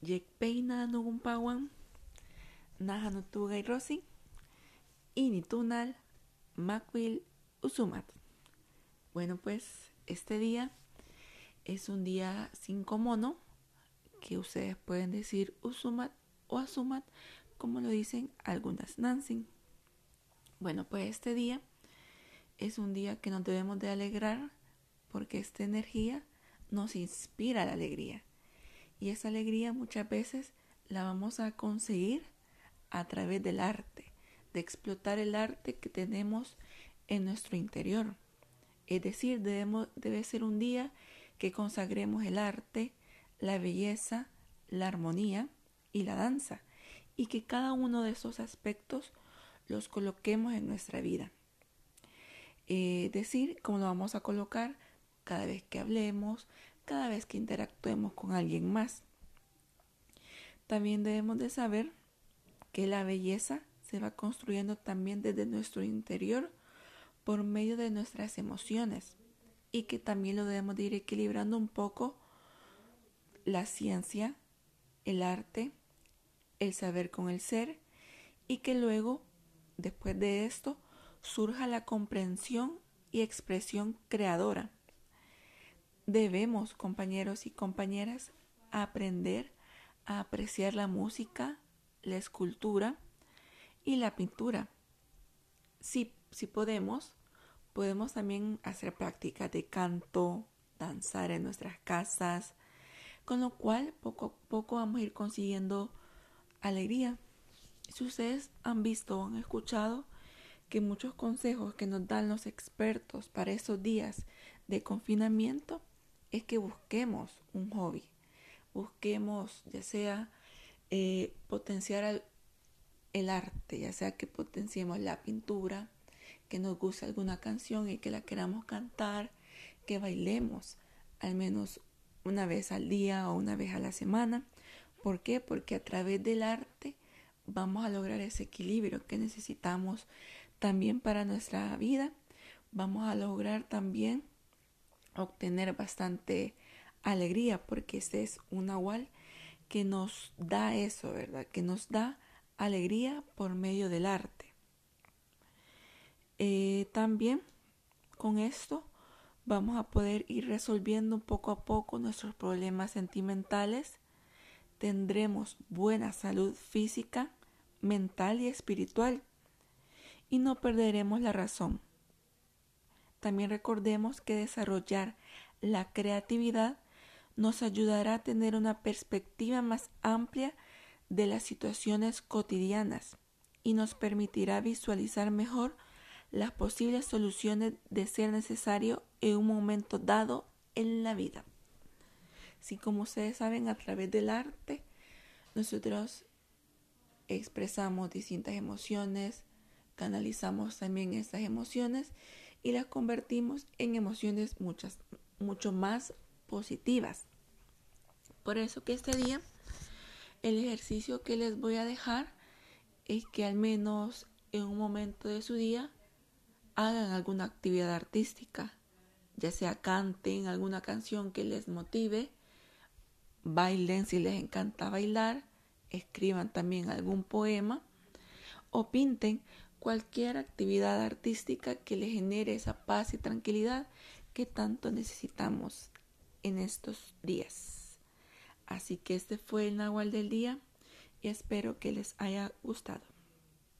Yekpeina nugumpawan, Nahanutuga y Rossi, Initunal, Makwil, Usumat. Bueno, pues este día es un día cinco mono, que ustedes pueden decir Usumat o Asumat, como lo dicen algunas Nancy. Bueno, pues este día es un día que nos debemos de alegrar porque esta energía nos inspira la alegría. Y esa alegría muchas veces la vamos a conseguir a través del arte, de explotar el arte que tenemos en nuestro interior. Es decir, debemos, debe ser un día que consagremos el arte, la belleza, la armonía y la danza, y que cada uno de esos aspectos los coloquemos en nuestra vida. Es decir, cómo lo vamos a colocar cada vez que hablemos, cada vez que interactuemos con alguien más. También debemos de saber que la belleza se va construyendo también desde nuestro interior por medio de nuestras emociones y que también lo debemos de ir equilibrando un poco la ciencia, el arte, el saber con el ser y que luego, después de esto, surja la comprensión y expresión creadora Debemos, compañeros y compañeras, aprender a apreciar la música, la escultura y la pintura. Si, si podemos, podemos también hacer prácticas de canto, danzar en nuestras casas, con lo cual poco a poco vamos a ir consiguiendo alegría. Si ustedes han visto o han escuchado que muchos consejos que nos dan los expertos para esos días de confinamiento es que busquemos un hobby, busquemos ya sea eh, potenciar el arte, ya sea que potenciemos la pintura, que nos guste alguna canción y que la queramos cantar, que bailemos al menos una vez al día o una vez a la semana. ¿Por qué? Porque a través del arte vamos a lograr ese equilibrio que necesitamos también para nuestra vida. Vamos a lograr también obtener bastante alegría porque este es un nahual que nos da eso, ¿verdad? Que nos da alegría por medio del arte. Eh, también con esto vamos a poder ir resolviendo poco a poco nuestros problemas sentimentales. Tendremos buena salud física, mental y espiritual y no perderemos la razón. También recordemos que desarrollar la creatividad nos ayudará a tener una perspectiva más amplia de las situaciones cotidianas y nos permitirá visualizar mejor las posibles soluciones de ser necesario en un momento dado en la vida. Si como ustedes saben, a través del arte, nosotros expresamos distintas emociones, canalizamos también estas emociones y las convertimos en emociones muchas, mucho más positivas. Por eso que este día el ejercicio que les voy a dejar es que al menos en un momento de su día hagan alguna actividad artística, ya sea canten alguna canción que les motive, bailen si les encanta bailar, escriban también algún poema o pinten cualquier actividad artística que le genere esa paz y tranquilidad que tanto necesitamos en estos días. Así que este fue el Nahual del día y espero que les haya gustado.